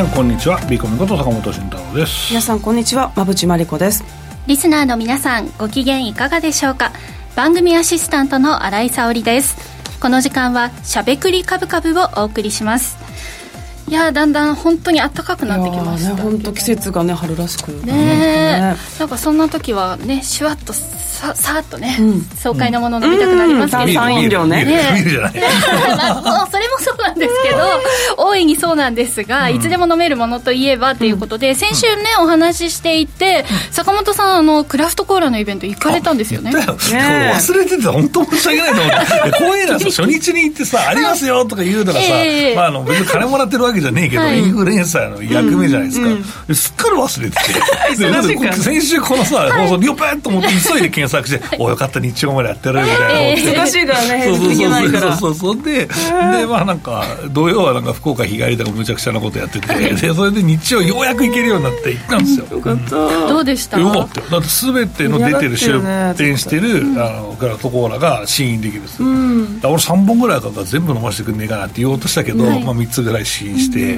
皆さんこんにちは。ビーコミこと坂本慎太郎です。皆さんこんにちは。馬淵真理子です。リスナーの皆さんご機嫌いかがでしょうか？番組アシスタントの新井沙織です。この時間はしゃべくりカブカブをお送りします。いやだんだん本当に暖かくなってきましたね本当季節がね春らしくね。ねなんかそんな時はねシュワッとささっとね、うん、爽快なもの飲みたくなりますけど、炭酸飲料ね。ね。まあ、それもそうなんですけど大いにそうなんですが、いつでも飲めるものといえばということで、先週ねお話ししていて、坂本さんあのクラフトコーラのイベント行かれたんですよね。忘れてて本当申し訳ないと思って。こういうのは初日に行ってさ ありますよとか言うのがさ、えー、まあ、あの別に金もらってるわけじゃねえけど、はい、インフルエンサーの役目じゃないですか、うん。うん、すっかり忘れてて。先週このさ放送よぺっと思って急いで検索しておよかった日曜までやってるみたいな、忙しいからねそうそうそうそう。そうででまあなんか土曜はなんか福岡日帰りとかむちゃくちゃなことやっててでそれで日曜ようやく行けるようになって行ったんですよ。よかった、どうでした？よかった。だって全ての出てる出店してるあのグラフトコーラが試飲できるんですよ、うん、俺3本ぐらいから全部飲ませてくんねえかなって言おうとしたけど、まあ、3つぐらい試飲して、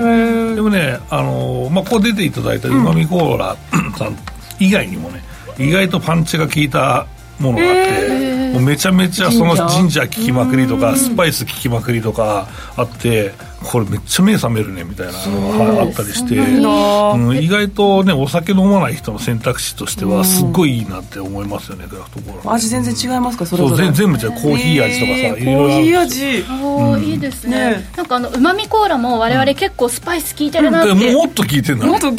でもねあの、まあ、ここ出ていただいたうまみコーラさん以外にもね意外とパンチが効いたものがあって、もうめちゃめちゃそのジンジャー効きまくりとかスパイス効きまくりとかあってこれめっちゃ目覚めるねみたいなのがあったりして、うん、意外とねお酒飲まない人の選択肢としてはすっごいいいなって思いますよねクラフトコーラ。味全然違いますかそれぞれ。全部違う。コーヒー味とかさ、えー、いろいろコーヒー味。お、うん、いいですね。ねなんかあのうまみコーラも我々結構スパイス効いてるなって、うん、もっと効いてるもっと効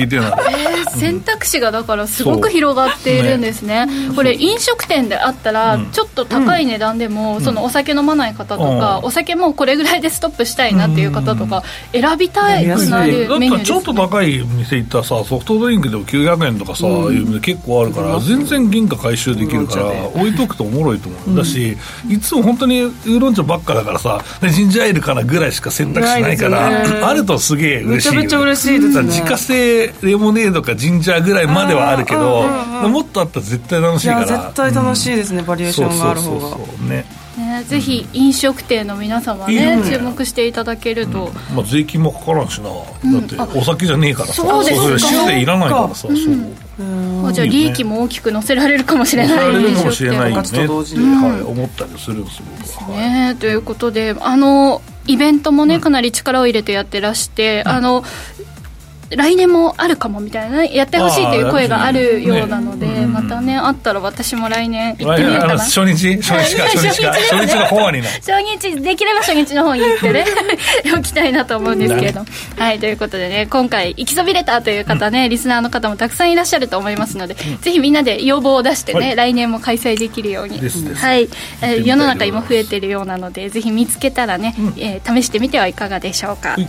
いてるえー、選択肢がだからすごく広がっているんですね。ねこれ飲食店であったらちょっと高い値段でも、そのお酒飲まない方とか、お酒もこれぐらいでストップしたいなっていう方とか選びたいくなるメニューです、ちょっと高い店行ったらさソフトドリンクでも900円とかさ、うん、いうの結構あるから全然原価回収できるから置いとくとおもろいと思う、うん、だしいつも本当にウーロン茶ばっかだからさジンジャーエールかなぐらいしか選択肢ないから、あるとすげえ嬉しいめちゃめちゃ嬉しいですね。自家製レモネードかジンジャーぐらいまではあるけどもっとあったら絶対楽しいから。絶対楽しいですね、バリエーションがある方が。ねね、ぜひ飲食店の皆様ね、ね。注目していただけると、うん、まあ、税金もかからんしな、だってお酒じゃねえからさ。そうですか。いらないからさ、そうじゃあ利益も大きく乗せられるかもしれない。飲食店の価値と同時に、はい、思ったりするんです僕は、ね、ということであのイベントもねかなり力を入れてやってらして、あの来年もあるかもみたいなやってほしいという声があるようなので、ね、またねあったら私も来年行ってみようかな。初日初日か初日か。初日の方にな初日できれば初日の方に行ってね。おきたいなと思うんですけれどはいということでね今回行きそびれたという方ね、うん、リスナーの方もたくさんいらっしゃると思いますので、うん、ぜひみんなで要望を出してね、はい、来年も開催できるように。はい、えー、世の中にも増えてるようなのでぜひ見つけたらね、うん、えー、試してみてはいかがでしょうか、はい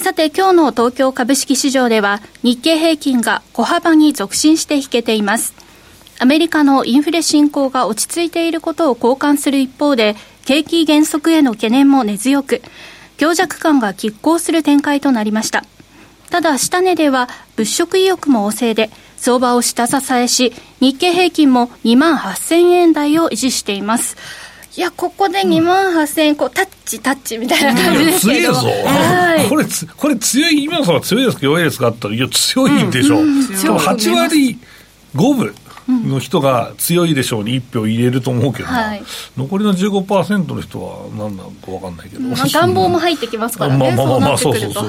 さて今日の東京株式市場では日経平均が小幅に続伸して引けています。アメリカのインフレ進行が落ち着いていることを好感する一方で景気減速への懸念も根強く強弱感が拮抗する展開となりました。ただ下値では物色意欲も旺盛で相場を下支えし日経平均も2万8000円台を維持しています。いや、ここで2万8000円、こう、タッチ、タッチみたいな感じですけど。強いぞ。はい。これ、これ強い、今のは強いですか弱いですかって言ったら、いや、強いでしょ。う。ん、うん、8割5分。の人が強いでしょうに1票入れると思うけど、はい、残りの15%の人は何なのか分かんないけど、まあ、願望も入ってきますからね、そうなってくると。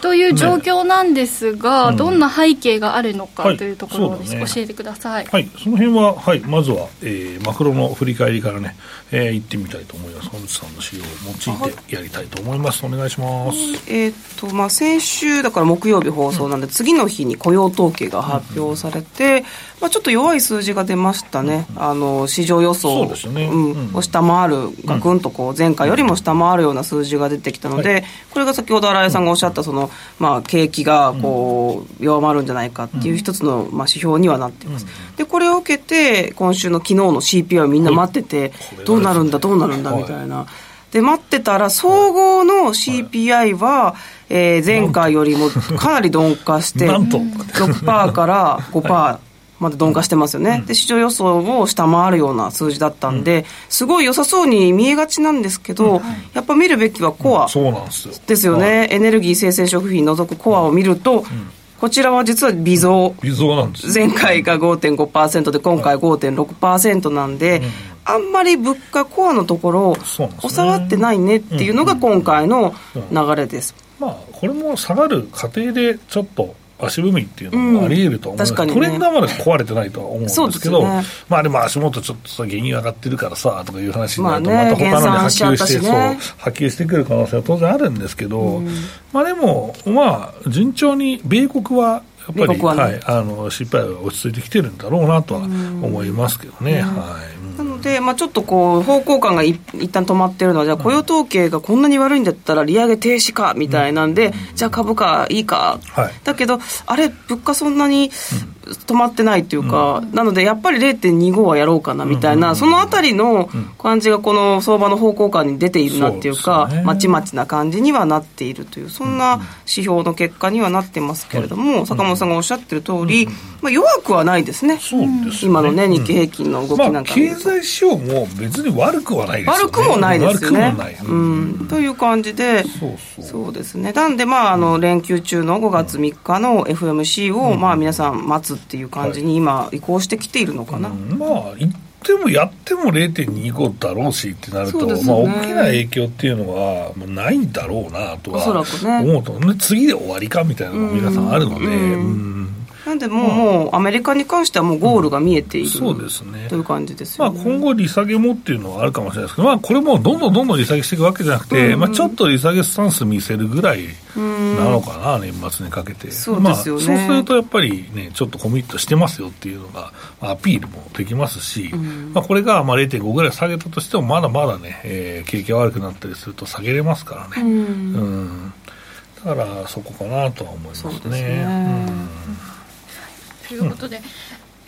という状況なんですが、ね、どんな背景があるのかというところを、ね、教えてください。はい、その辺は、はい、まずは、えー、マクロの振り返りからね、えー、行ってみたいと思います。本日さんの資料を用いてやりたいと思います。お願いします。えー、っと、まあ、先週、だから木曜日放送なんで、うん、次の日に雇用統計が発表されて、うん、まあ、ちょっと弱い数字が出ましたね。うん、あの、市場予想、ね、うん、を下回る、ガクンとこう、前回よりも下回るような数字が出てきたので、はい、これが先ほど新井さんがおっしゃった、その、まあ、景気が、こう、弱まるんじゃないかっていう一つの、まあ、指標にはなっています。で、これを受けて、今週の昨日の CPI をみんな待ってて、どうなるんだ、どうなるんだ、みたいな。で、待ってたら、総合の CPI は、えー、前回よりもかなり鈍化して、6%から5%。まで鈍化してますよね、で市場予想を下回るような数字だったんで、すごい良さそうに見えがちなんですけど、やっぱ見るべきはコアですよ。ね、エネルギー生鮮食品除くコアを見ると、こちらは実は微増。微増なんです。前回が5.5%で、今回5.6%なんで、あんまり物価コアのところ、収まってないねっていうのが今回の流れです。まあ、これも下がる過程でちょっと足踏みっていうのもあり得ると思うんです。けど、うんね、トレンドはまだ壊れてないとは思うんですけど、ね、まあでも足元ちょっとさ、原油上がってるからさとかいう話になると、また他のに波及して、ね、そう波及してくる可能性は当然あるんですけど、うん、まあでも、まあ、順調に米国はやっぱり、はい、あの失敗は落ち着いてきてるんだろうなとは思いますけどね。はいなので、まあ、ちょっとこう方向感がい一旦止まってるのは、じゃあ雇用統計がこんなに悪いんだったら利上げ停止かみたいなんで、うん、じゃあ株価いいか、はい、だけど、あれ、物価そんなに止まってないっていうか、うん、なのでやっぱり0.25はやろうかなみたいな、うん、そのあたりの感じがこの相場の方向感に出ているなっていうか、うね、まちまちな感じにはなっているという、そんな指標の結果にはなってますけれども、坂本さんがおっしゃってる通り、まあ、弱くはないですね、すね。今のね、日経平均の動きなんか、まあ、経済指標も別に悪くはないですよね。悪くもないですよね。うん、という感じで、そうですね、なんで、まあ、あの連休中の5月3日の FMC を、まあ、皆さん待つっていう感じに今、移行してきているのかな？うん、まあでもやっても0.25だろうしってなると、ね、まあ、大きな影響っていうのは、もうないんだろうなとは思うと、ね、次で終わりかみたいなのが皆さんあるので。うんなんでもう、もうアメリカに関してはもうゴールが見えている、そうですね。という感じですよ、ね、まあ、今後、利下げもっていうのはあるかもしれないですけど、まあ、これもどんどんどんどん利下げしていくわけじゃなくて、うんうん、まあ、ちょっと利下げスタンス見せるぐらいなのかな、年末にかけて、そうですよね、まあ、そうするとやっぱりね、ちょっとコミットしてますよっていうのが、アピールもできますし、うん、まあ、これがまあ0.5ぐらい下げたとしても、まだまだね、えー、景気が悪くなったりすると下げれますからね。うん、うん。だからそこかなとは思いますね。すね。うんということで、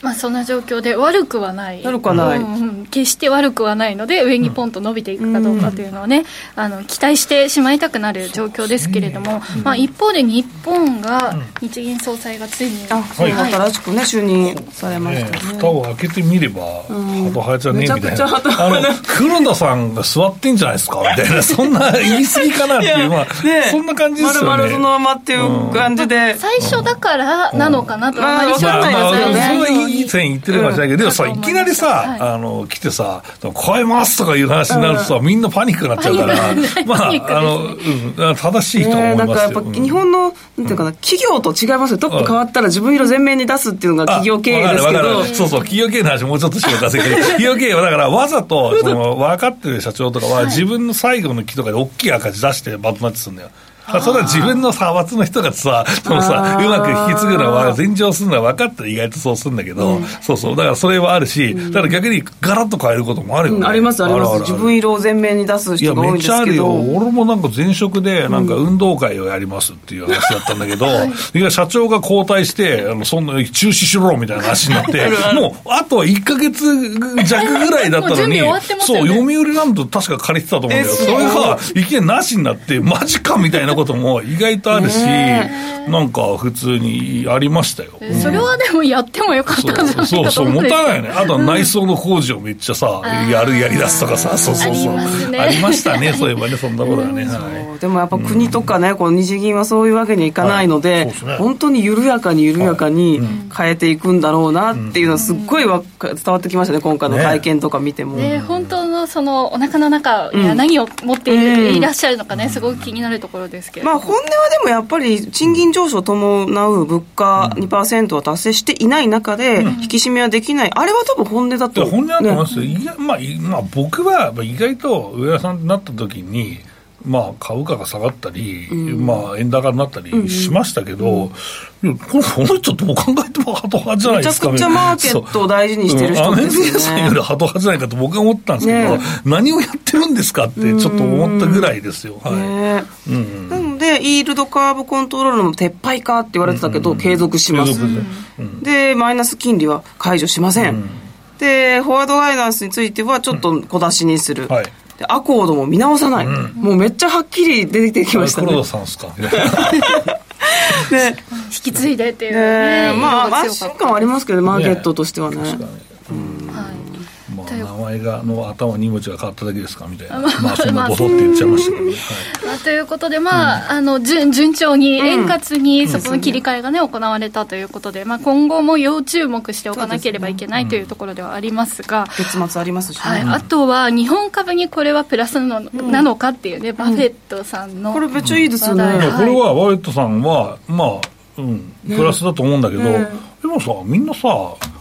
まあ、そんな状況で悪くはない。悪くはない、うんうん、決して悪くはないので上にポンと伸びていくかどうかというのをね、うん、あの期待してしまいたくなる状況ですけれども、ね、まあ、一方で日本が、日銀総裁がついに、あそう、はい、新しくね就任されましたね。蓋を開けてみれば、ハトハヤちゃんねみたいな。あの黒田さんが座ってんじゃないですかみたいな。そんな言い過ぎかなっていう。まあ、ね、そんな感じですよね。まるそのままっていう感じで、最初だからなのかなとあまり分かんないですよね、いい線いってるかもしれないけど、でもさ、いきなりさ、あの、来てさ、超えますとかいう話になるとさ、みんなパニックになっちゃうから、まあ、あの、うん、正しいと思いますよ。だからやっぱ日本の、なんていうかな、企業と違いますよ。トップ変わったら自分色全面に出すっていうのが企業経営ですけど。そうそう、企業経営の話もうちょっとしようか。せけど、企業経営はだからわざと、その、分かってる社長とかは、自分の最後の木とかで大きい赤字出してバトナッチするんだよ。それは自分の派閥の人がさ、そのさ、うまく引き継ぐのは、前兆するのは分かったら意外とそうするんだけど、うん、そうそう、だからそれはあるし、だから逆にガラッと変えることもあるよね。うん、あります、あります。自分色を前面に出す人が多いんですけど。いや、めっちゃあるよ。俺もなんか前職で、なんか運動会をやりますっていう話だったんだけど、はい、いや、社長が交代して、あのそんな中止しろみたいな話になって、もう、あとは1か月弱ぐらいだったのに、そう、読売ランド確か借りてたと思うんだよ。それが、いきなりなしになって、マジかみたいなことも意外外とあるし、なんか普通にありましたよ。それはでもやってもよかったんじゃないかそうそう、もたないね。あとは内装の工事をめっちゃさ、やるやりだすとかさ、そうそうそう。ありましたね、そういえばね、そんなことはね。はい。でもやっぱ国とかね、うん、この日銀はそういうわけにはいかないので、はい。ね、本当に緩やかに緩やかに変えていくんだろうなっていうのはすっごいわ伝わってきましたね今回の会見とか見ても、ね、本当のそのお腹の中何を持っていらっしゃるのかね、すごく気になるところですけど、まあ、本音はでもやっぱり賃金上昇を伴う物価2%は達成していない中で引き締めはできない、あれは多分本音だと、ね、本音だと思いますよ、いやまあまあ、僕は意外と上田さんになった時にまあ、株価が下がったり、うん、まあ、円高になったりしましたけど、うん。うん、この人どう考えてもハト派じゃないですか、めちゃくちゃマーケットを大事にしてる人ですよね。さんよりハト派じゃないかと僕は思ったんですけど、ね、何をやってるんですかってちょっと思ったぐらいですよ。はい。ね。うん、なので、イールドカーブコントロールの撤廃かって言われてたけど、継続します。で、マイナス金利は解除しません。で、フォワードガイダンスについてはちょっと小出しにする。はいでアコードも見直さない、うん、もうめっちゃはっきり出てきましたね。黒田さんですか？ね。引き継いでっていうね、ねまあ安心感はありますけどマーケットとしてはね、前がの頭に文字が変わっただけですかみたいな、まあ、そんなことって言っちゃいましたけど、ね。はい、ということで、まあ、あの順順調に、円滑にそこの切り替えが、ね、行われたということで、まあ、今後も要注目しておかなければいけないというところではありますが、月末ありますし、はい、あとは日本株にこれはプラスなの,、なのかっていうね、バフェットさんの、これ、めっちゃいいですよね。これはバフェットさんは、まあ、うん、プラスだと思うんだけど、でもさ、みんなさ、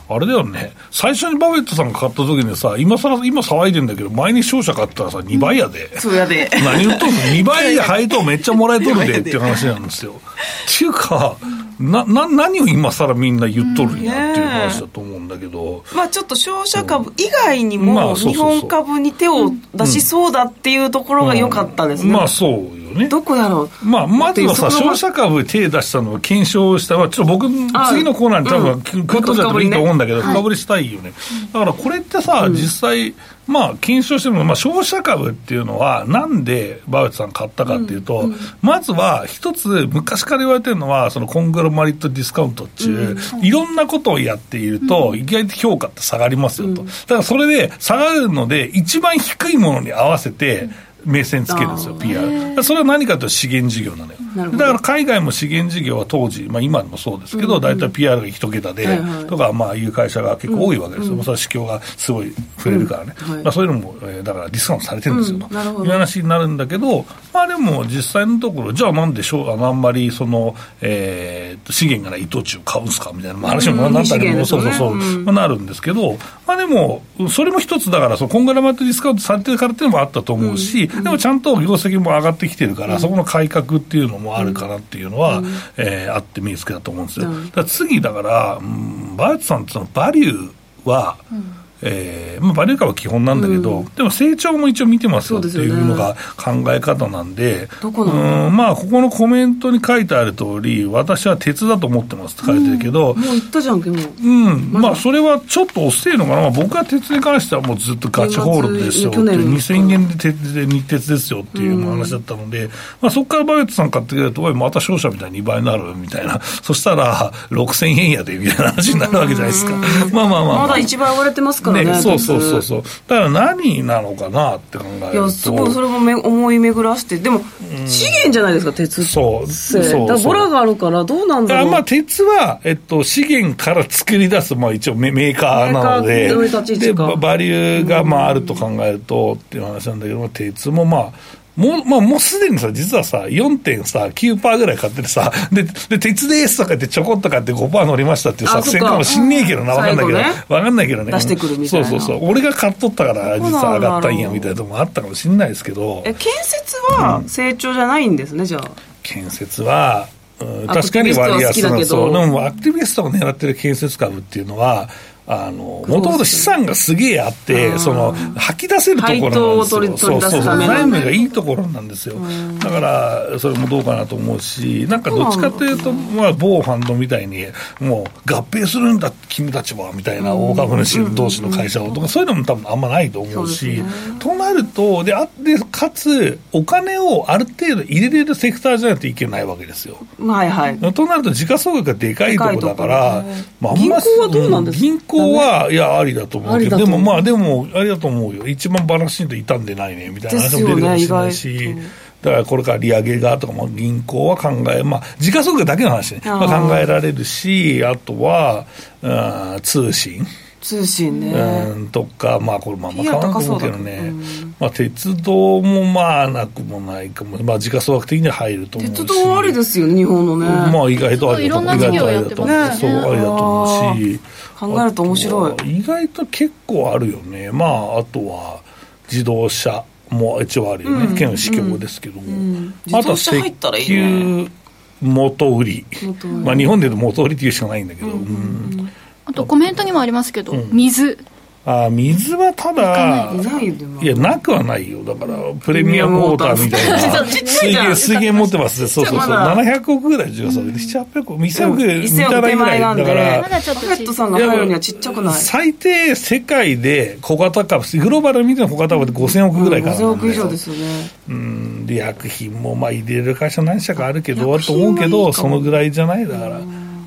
あれだよね、最初にバフェットさんが買った時にさ、今さら、今騒いでんだけど、前に商社買ったらさ、2倍やで。そうやで。何言っとんの ?2 倍で配当めっちゃもらえとるでっていう話なんですよ。っていうか、な、な、何を今さらみんな言っとるんやっていう話だと思うんだけど。まあちょっと商社株以外にも、日本株に手を出しそうだっていうところが良かったですね。まあそうね。どこやろう？まあ、まずはさ、消費者株手出したのを検証した。ちょっと僕、次のコーナーに多分、クイックじゃいいと思うんだけど、深掘りしたいよね。だからこれってさ、実際、まあ、検証しても、まあ、消費者株っていうのは、なんでバウエットさん買ったかっていうと、まずは一つ、昔から言われてるのは、そのコングロマリットディスカウントっていう、うん、いろんなことをやっていると、意外と評価って下がりますよと。だからそれで、下がるので、一番低いものに合わせて、目線つけるんですよ、PR。それは何かというと資源事業なのよ。だから海外も資源事業は当時、まあ今でもそうですけど、大体 PR が一桁で、とか、まあいう会社が結構多いわけです。よ。それは市況がすごい増えるからね。まあそういうのも、えだからディスカウントされてるんですよ。と。いう話になるんだけど、まあでも実際のところ、じゃあなんでしょう、あのあんまりその、えー、資源がない糸地を買うんすかみたいな話もなったりも、そうそうそう、まあなるんですけど、まあでも、それも一つだから、そのコングラマットディスカウントされてるからっていうのもあったと思うし、でもちゃんと業績も上がってきてるから、そこの改革っていうのもあるかなっていうのは、うえあって見つけたと思うんですよ。だ次、だから、うん、バーツさんってそのバリューは、うんえーまあ、バリュー株は基本なんだけど、うん、でも成長も一応見てますよっていうのが考え方なんで、うんまあ、ここのコメントに書いてある通り、私は鉄だと思ってますって書いてるけど、うん、もう言ったじゃん、でも。うん、まあ、それはちょっと遅いのかな、まあ、僕は鉄に関してはもうずっとガチホールドですよって、2000円で鉄で日鉄ですよっていう話だったので、まあ、そこからバイオットさん買ってくれると、おい、また商社みたいに2倍になるみたいな、そしたら6000円やでみたいな話になるわけじゃないですか。まあまあまあ、まだ一番上がれてますからね。ね。そうそうそうそう。だから何なのかなって考えると。いやすごいそれもめ思い巡らして。でも、資源じゃないですか鉄って。そう。そうだボラがあるからどうなんだろう。まあ鉄は、えっと、資源から作り出す、まあ、一応メーカーなので。でバリューがまああると考えるとっていう話なんだけど鉄もまあもう、まあ、もうすでにさ、実はさ、4.9%ぐらい買っててさ、で、で、鉄ですとか言ってちょこっと買って5%乗りましたっていう作戦かもしんねえけどな、わかんないけど、わ、ね、かんないけどね。出してくるみたいな。そうそうそう。俺が買っとったから、実は上がったんや、みたいなとこもあったかもしんないですけど。え、建設は成長じゃないんですね、じゃあ。建設は、うん、確かに割安なそう。でも、アクティビストが狙ってる建設株っていうのは、あの、もともと資産がすげえあって、その、吐き出せるところなんですよ。そうそうそう。財務がいいところなんですよ。だから、それもどうかなと思うし、なんかどっちかというと、まあ、某ファンドみたいに、もう合併するんだ、君たちは、みたいな大株主同士の会社をとか、そういうのも多分あんまないと思うし、となると、で、あで、かつ、お金をある程度入れれるセクターじゃないといけないわけですよ。はいはい。となると、時価総額がでかいところだから、まあ、銀行はどうなんですか？銀行は、いや、ありだと思うけど、でもまあ、でも、ありだと思うよ。一番バランスシート傷んでないね、みたいな話も出るかもしれないし。だからこれから利上げがとかも銀行は考え、まあ、時価総額だけの話ね、まあ、考えられるし、あとは、うん、通信。通信ね、うん、とか、まあ、これ、まあ、まあ、変わらないと思うけどね、うん、まあ、鉄道もまあ、なくもないかも、まあ、時価総額的には入ると思うし、鉄道はありですよね、日本のね。まあ、意外とありだと思う、意外とありだと思う、そう、ありだと思うし、考えると面白い。意外と結構あるよね、まあ、あとは自動車も一応あるよね、県の市況ですけども、あとは石油元売り、まあ、日本でいうと元売りっていうしかないんだけど。うんあとコメントにもありますけど、うん、水。あ水はただいやなくはないよ。だからプレミアムウォーターみたいな。水源水源持ってますね。そうそうそう。700億ぐらい重要それで7800億1000億満たないぐらいだから。まだちょっとットさんが入るにはちっちゃくない。最低世界で小型株グローバル見ての小型株で5000億ぐらいかな、5000億以上ですよね。うん。で薬品もまあ入れる会社何社かあるけどあると思うけどそのぐらいじゃない。だから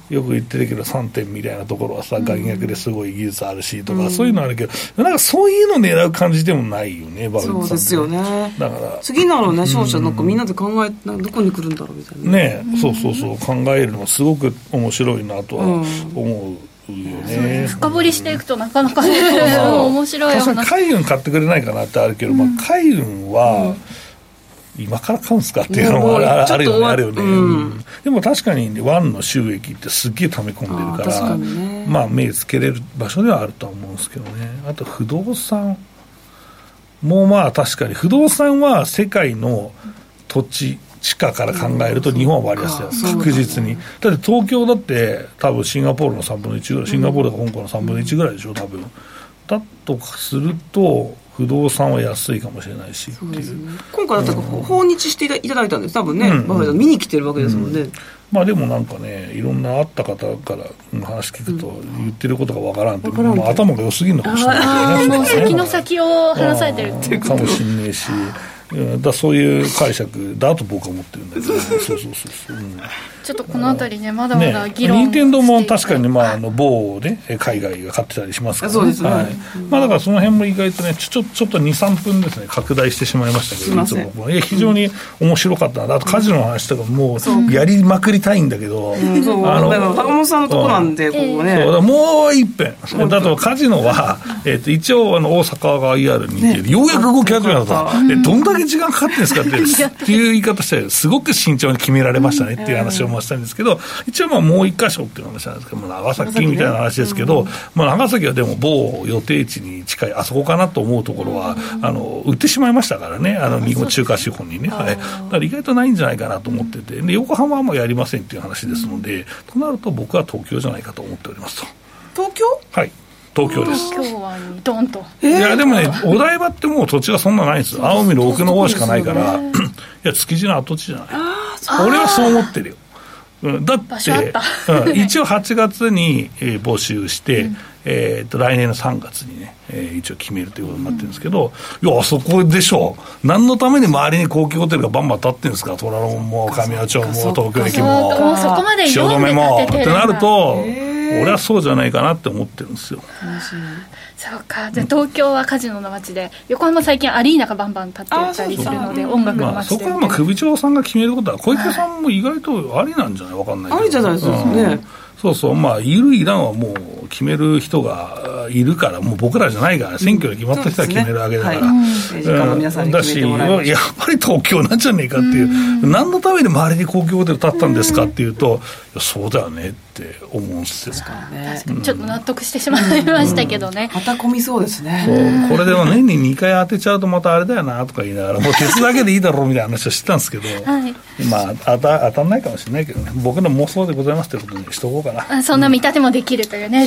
よく言ってるけど3点みたいなところはさ学学ですごい技術あるしとか、そういうのあるけどなんかそういうの狙う感じでもないよねバルそうですよね。だから次なのね勝者なんかみんなで考えどこに来るんだろうみたいなね。そうそうそう考えるのもすごく面白いなとは思う。よね、深掘りしていくとなかなかね、面白い確かに海運買ってくれないかなってあるけど、まあ、海運は、今から買うんですかっていうのもあるよね、あるよね、うん、でも確かに、ワンの収益ってすっげえ溜め込んでるから、ね、まあ、目つけれる場所ではあるとは思うんですけどね、あと不動産もまあ確かに、不動産は世界の土地、地価から考えると日本は割安だよ、確実に。だって東京だって、多分シンガポールの3分の1ぐらい、シンガポールとか香港の3分の1ぐらいでしょ、多分。だとすると、不動産は安いかもしれないし。っていう、ね、今回だったら訪日していただいたんです。多分ね、うんうん、見に来てるわけですもんね、うん、まあでもなんかねいろんな会った方から話聞くと言ってることがわからんって、うん、まあ、頭が良すぎるのかもしれないね。先の先を話されてるっていうかもしんねえしだそういう解釈だと僕は思ってるんだけど、ね、そう。そうそうそう、う。ん。ちょっとこのあたりね、まだまだ議論、ね、任天堂も確かに、まあ、あの某ね、海外が買ってたりしますから、ね、そうですね、はい、まあ、だからその辺も意外とね、ちょちょっと2、3分ですね、拡大してしまいましたけど、いつもいや非常に面白かったな、あとカジノの話とか、もうやりまくりたいんだけど、うん、そう。あの高本さんのとこなんで、ここね。そう。もう一遍、だとカジノは、えー、と一応あの、大阪が IR にて、ね、ようやく動き始めたと、えどんだけ時間かかってるんですかって、っていう言い方して、すごく慎重に決められましたねっていう話をしたんですけど、一応まあもう一箇所っていう話なんですけど、長崎みたいな話ですけど、まあ、長崎はでも某予定地に近い、あそこかなと思うところは、うん、あの売ってしまいましたからね、あの日本中華資本にね、はい、だから意外とないんじゃないかなと思ってて、で横浜はもうやりませんっていう話ですので、となると僕は東京じゃないかと思っておりますと。東京？はい東京です。東京湾にドンと。いや、でもね、お台場ってもう土地がそんなないんです。青海の奥の方しかないから、いや、築地の跡地じゃない。俺はそう思ってるよ。うん、だって、うん、一応8月に、えー、募集して、うん、えー、と来年の3月にね、えー、一応決めるということになってるんですけど、うん、いや、そこでしょう、何のために周りに高級ホテルがバンバン建ってるんですか、虎ノ門も神谷町も東京駅も、汐留も。ってなると、俺はそうじゃないかなって思ってるんですよ。そうか。じゃあ東京はカジノの街で横浜最近アリーナがバンバン立ってたりするので音楽の街で、まあ、そこはまあ首長さんが決めることは小池さんも意外とありなんじゃない？わかんないけど。ありじゃないですかね、うん。そうそう、まあ、いる、いらんはもう決める人がいるから、もう僕らじゃないから、選挙で決まった人は決めるわけだから、だし、やっぱり東京なんじゃねえかっていう、何のために周りに公共ホテル建ったんですかっていうと、そうだよねって思うんですよ。ね、ちょっと納得してしまいましたけどね。また込みそうですね。そう、これでも年に2回当てちゃうとまたあれだよなとか言いながら、もう鉄だけでいいだろうみたいな話をしてたんですけど、はい、まあ当た、当たんないかもしれないけどね、僕の妄想でございますということにしとこうかな。そんな見立てもできるというね、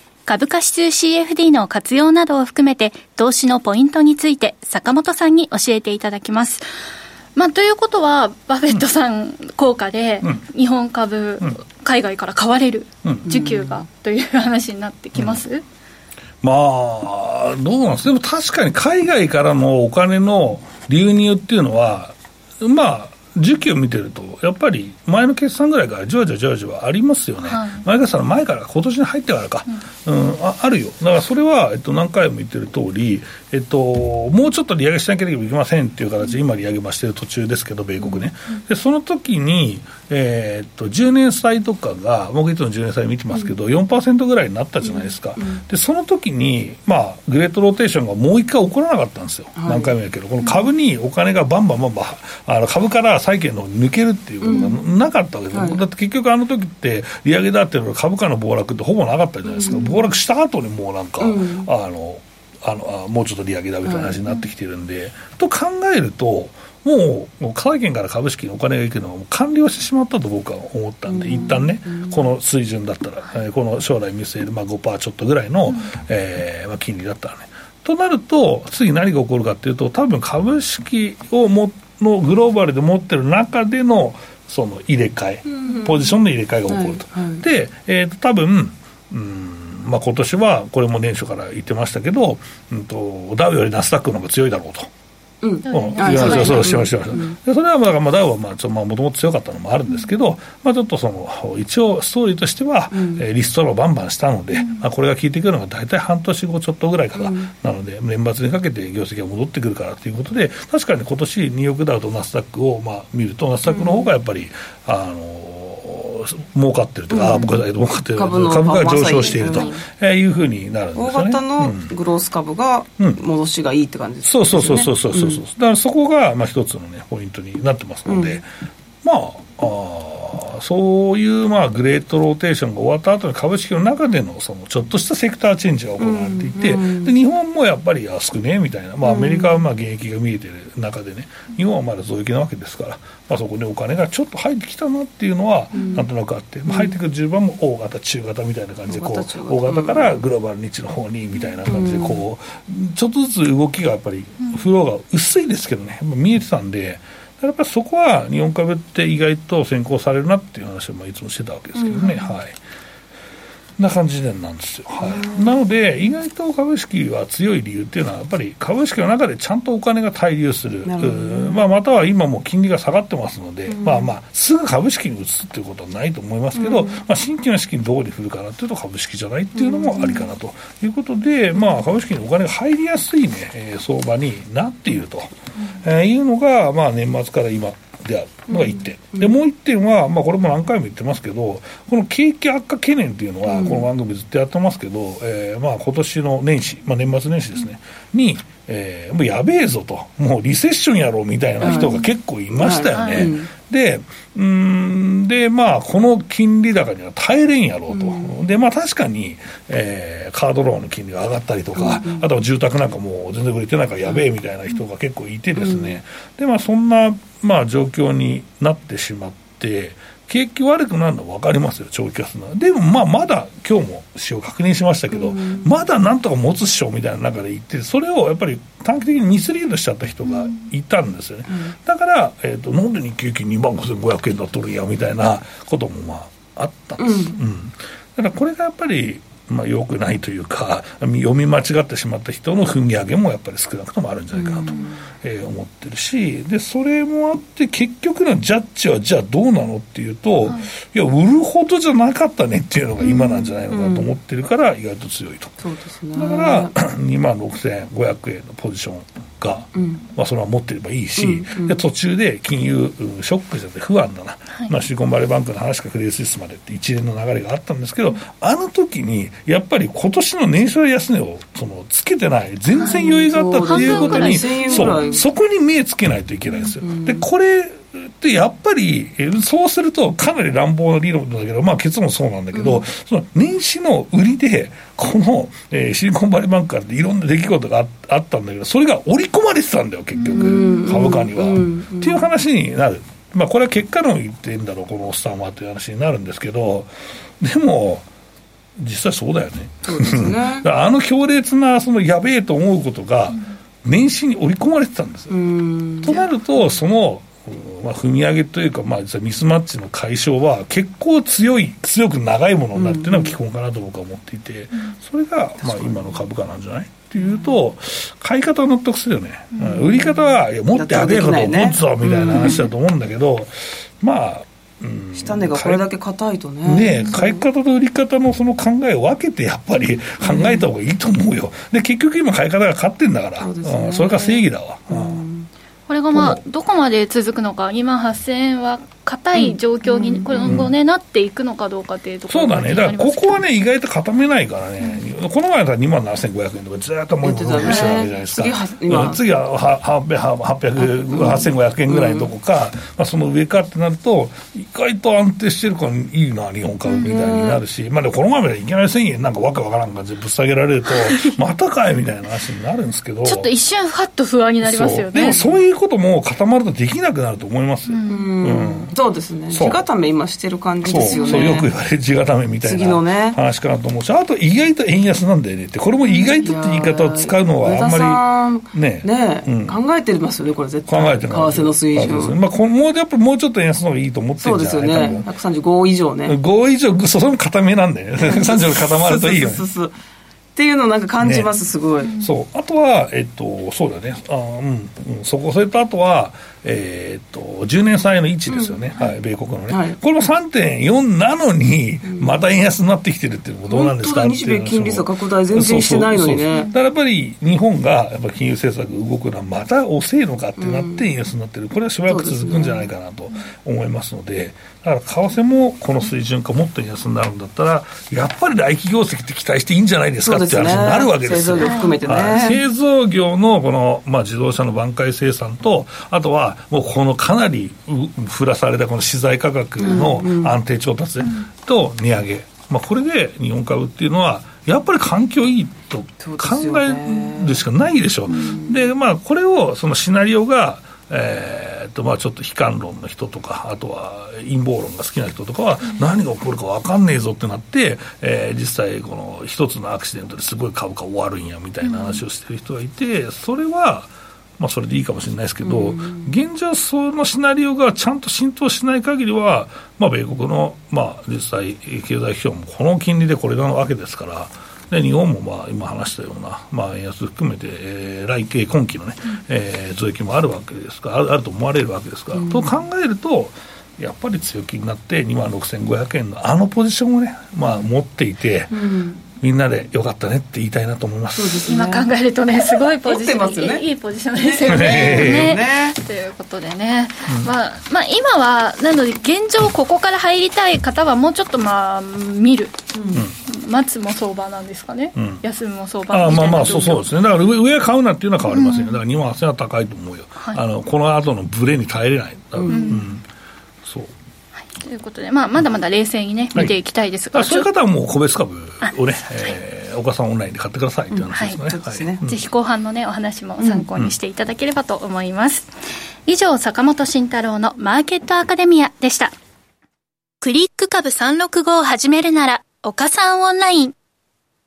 株価指数 CFD の活用などを含めて投資のポイントについて坂本さんに教えていただきます。まあ、ということは、バフェットさん効果で、日本株、海外から買われる需給がという話になってきます、まあ、どうなんですでも確かに海外からのお金の流入っていうのは、まあ、需給を見てると、やっぱり前の決算ぐらいからじわじわじわじわありますよね、はい、前決算の前から、今年に入ってからか、うん、うん、ああるよ、だからそれは、えっと、何回も言ってる通り、えっと、もうちょっと利上げしなければいけませんっていう形で、今、利上げもしてる途中ですけど、米国ね、でその時に、えー、っと10年債とかが、僕いつも10年債見てますけど、4%ぐらいになったじゃないですか、でその時に、まあ、グレートローテーションがもう一回起こらなかったんですよ、何回も言うけど、この株にお金がバンバンバンバン、あの株から債券の抜けるっていうことがなかったわけですよ、うんはい、だって結局あの時って利上げだっていうのは株価の暴落ってほぼなかったじゃないですか、うん、暴落した後にもうなんか、うん、あのあのあもうちょっと利上げだみたいな話になってきてるんで、はい、と考えるともう、もう債券から株式にお金がいくのは完了してしまったと僕は思ったんで、一旦ね、この水準だったら、えー、この将来見据える、まあ、5%ちょっとぐらいの、えーまあ、金利だったらね。となると、次何が起こるかというと、多分株式をものグローバルで持ってる中でのその入れ替え、ポジションの入れ替えが起こると。はいはい、で、えー、と多分うんまあ今年はこれも年初から言ってましたけど、うんと、ダウよりナスダックの方が強いだろうと。うん、そうそうしました、うん、でそれはまあ、まあ、ダウはまあもともと強かったのもあるんですけど、まあ、ちょっとその一応ストーリーとしては、うん、えー、リストラをバンバンしたので、うん、まあ、これが効いてくるのが大体半年後ちょっとぐらいから、なので年末にかけて業績が戻ってくるからということで確かに今年ニューヨークダウとナスダックをまあ見るとナスダックの方がやっぱり、あの儲かってるとか、うん、儲かってる。株が上昇していると、えいうふうになるんですよね。大型のグロース株が戻しがいいって感じですね。そうそうそうそうそうそう、だからそこがまあ一つのねポイントになってますので、まああそういうまあグレートローテーションが終わった後に株式の中でのそのちょっとしたセクターチェンジが行われていて、で日本もやっぱり安くねみたいな、まあ、アメリカはまあ現役が見えてる中でね、日本はまだ増益なわけですから、まあ、そこにお金がちょっと入ってきたなっていうのは、なんとなくあって、まあ、入ってくる順番も大型、中型みたいな感じでこう、大型からグローバルニッチの方にみたいな感じでこう、ちょっとずつ動きがやっぱり、フローが薄いですけどね、見えてたんで。やっぱりそこは日本株って意外と先行されるなっていう話をまあいつもしてたわけですけどね、うん、はい。な感じでなんですよ、はい、なので、意外と株式は強い理由っていうのは、やっぱり株式の中でちゃんとお金が滞留する、まあ、または今も金利が下がってますので、うん、まあまあ、すぐ株式に移すっていうことはないと思いますけど、うん、まあ、新規の資金どこに振るかなっていうと、株式じゃないっていうのもありかなと。いうことで、まあ、株式にお金が入りやすいね、えー、相場になっていると、えー、いうのが、まあ、年末から今、である。のが1点、うん、でもう1点は、まあ、これも何回も言ってますけど、この景気悪化懸念っていうのは、この番組ずっとやってますけど、えーまあ今年の年始、まあ、年末年始ですね、に、えー、もうやべえぞと、もうリセッションやろうみたいな人が結構いましたよね。で、うんで、まあ、この金利高には耐えれんやろうと、うん、で、まあ、確かに、えー、カードローンの金利が上がったりとか、うんあとは住宅なんかもう全然売れてないからやべえみたいな人が結構いてですね、うん、で、まあ、そんな、まあ、状況になってしまって、景気悪くなるのは分かりますよ、長期化するのは。でも、まあ、まだ今日も使用確認しましたけど、うん、まだなんとか持つっしょみたいな中で言って、それをやっぱり短期的にミスリードしちゃった人がいたんですよね。うん、だから、えーと、なんで日経平均2万5500円だっとるんやみたいなこともまああったんです。うん、だからこれがやっぱりまあ、良くないというか、読み間違ってしまった人の踏み上げもやっぱり少なくともあるんじゃないかなと、えー、思ってるし、で、それもあって、結局のジャッジはじゃあどうなのっていうと、はい、いや、売るほどじゃなかったねっていうのが今なんじゃないのかと思ってるから、意外と強いと。そうですね、だから、2万6500円のポジションが、うん、まあ、それは持ってればいいし、で途中で金融ショックじゃなくて不安だな、はい、まあ、シリコンバレーバンクの話かクレディ・スイスまでって一連の流れがあったんですけど、あの時にやっぱり今年の年初安値をそのつけてない、全然余裕があったっていうことに、そうそこに目つけないといけないんですよ。でこれで、やっぱり、そうすると、かなり乱暴な理論だけど、まあ結論そうなんだけど、うん、その年始の売りで、この、えー、シリコンバレーバンクからいろんな出来事があったんだけど、それが織り込まれてたんだよ、結局、株価には、っていう話になる。まあこれは結果論言ってんだろう、このおっさんはという話になるんですけど、でも、実際そうだよね。ね。あの強烈な、そのやべえと思うことが、年始に織り込まれてたんですよ。となると、その、まあ、踏み上げというか、まあ、ミスマッチの解消は結構強い、強く長いものになるっていうのが基本かなと僕は思っていて、それが、まあ、今の株価なんじゃない？っていうと、買い方は納得するよね、うん、売り方は、いや、持ってあげること持つぞみたいな話だと思うんだけど、まあ、うん、下値がこれだけ硬いとね。ね買い方と売り方のその考えを分けてやっぱり考えた方がいいと思うよ。で、結局今買い方が勝ってんだから、そ,、ね、うん、それが正義だわ。うんこれがまあどこまで続くのか、2万8000円は硬い状況に今後ね、なっていくのかどうかっていうところそうだね、だからここはね、意外と固めないからね、この前だったら2万7500円とかずっともう一個してるわけじゃないですか、次は8500円ぐらいのとこか、まあ、その上かってなると、意外と安定してるからいいな、日本株みたいになるし、まあ、でもこの前までいきなり1000円なんかわけわからん感じでぶっ下げられると、またかいみたいな話になるんですけど、ちょっと一瞬、ふわっと不安になりますよね。でもそういうことも固まるとできなくなると思いますよ。うんそうですね。地固め今してる感じですよね。そう。よく言われる地固めみたいな話かなと思うし、あと意外と円安なんだよねって。これも意外とって言い方を使うのはあんまりね。ね、うん、考えてますよねこれ絶対。考えてる為替の水準。まあこもうやっぱもうちょっと円安の方がいいと思ってるんじゃないかそうですよね。135以上ね。5以上それも固めなんだよね。35固まるといいよね。っていうのをなんか感じます、ね、すごい。そう。あとは、えっと、そうだね、あうん、うん、そこ、それとあとは、えー、っと、10年債の位置ですよね、うん、はい、米国のね、はい、これも3.4なのに、また円安になってきてるっていうのもどうなんですか日米金利差拡大全然してないのにね。だからやっぱり日本がやっぱ金融政策動くのはまた遅いのかってなって円安になってる、これはしばらく続くんじゃないかなと思いますので、だから為替もこの水準かもっと安になるんだったら、やっぱり来期業績って期待していいんじゃないですかって話になるわけですよ。製造業含めてね。はい、製造業のこの、まあ、自動車の挽回生産と、あとはもうこのかなり降らされたこの資材価格の安定調達と値上げ、まあ、これで日本株っていうのは、やっぱり環境いいと考えるしかないでしょう。で、まあ、これを、そのシナリオが、えーとまあ、ちょっと悲観論の人とか、あとは陰謀論が好きな人とかは、何が起こるか分かんねえぞってなって、えー、実際、この一つのアクシデントですごい株価終わるんやみたいな話をしてる人がいて、それは、まあ、それでいいかもしれないですけど、現状、そのシナリオがちゃんと浸透しない限りは、まあ、米国の、まあ、実際、経済指標もこの金利でこれなわけですから。で日本もまあ今話したような、まあ、円安含めて、えー、来期、今期のね、えー、増益もあるわけですからあると思われるわけですから、うん、と考えると、やっぱり強気になって、2万6500円のあのポジションをね、まあ、持っていて、うんみんなでよかったねって言いたいなと思います。すね、今考えるとね、すごいポジション、ね、いいポジションですよね。ねねということでね、うん、まあ、まあ今は、なので現状ここから入りたい方はもうちょっとまあ、見る。うん、待つも相場なんですかね。うん、休むも相場あまあまあ、そうそうですね。だから上上買うなっていうのは変わりませんよ。だから2万8000は高いと思うよ。はい、あの、この後のブレに耐えれない。うんということで、まあ、まだまだ冷静にね、見ていきたいですが、そういう方はもう個別株をね、えー、岡さんオンラインで買ってくださいという話ですね。ぜひ後半のね、お話も参考にしていただければと思います。以上、坂本慎太郎のマーケットアカデミアでした。クリック株365を始めるなら、岡さんオンライン。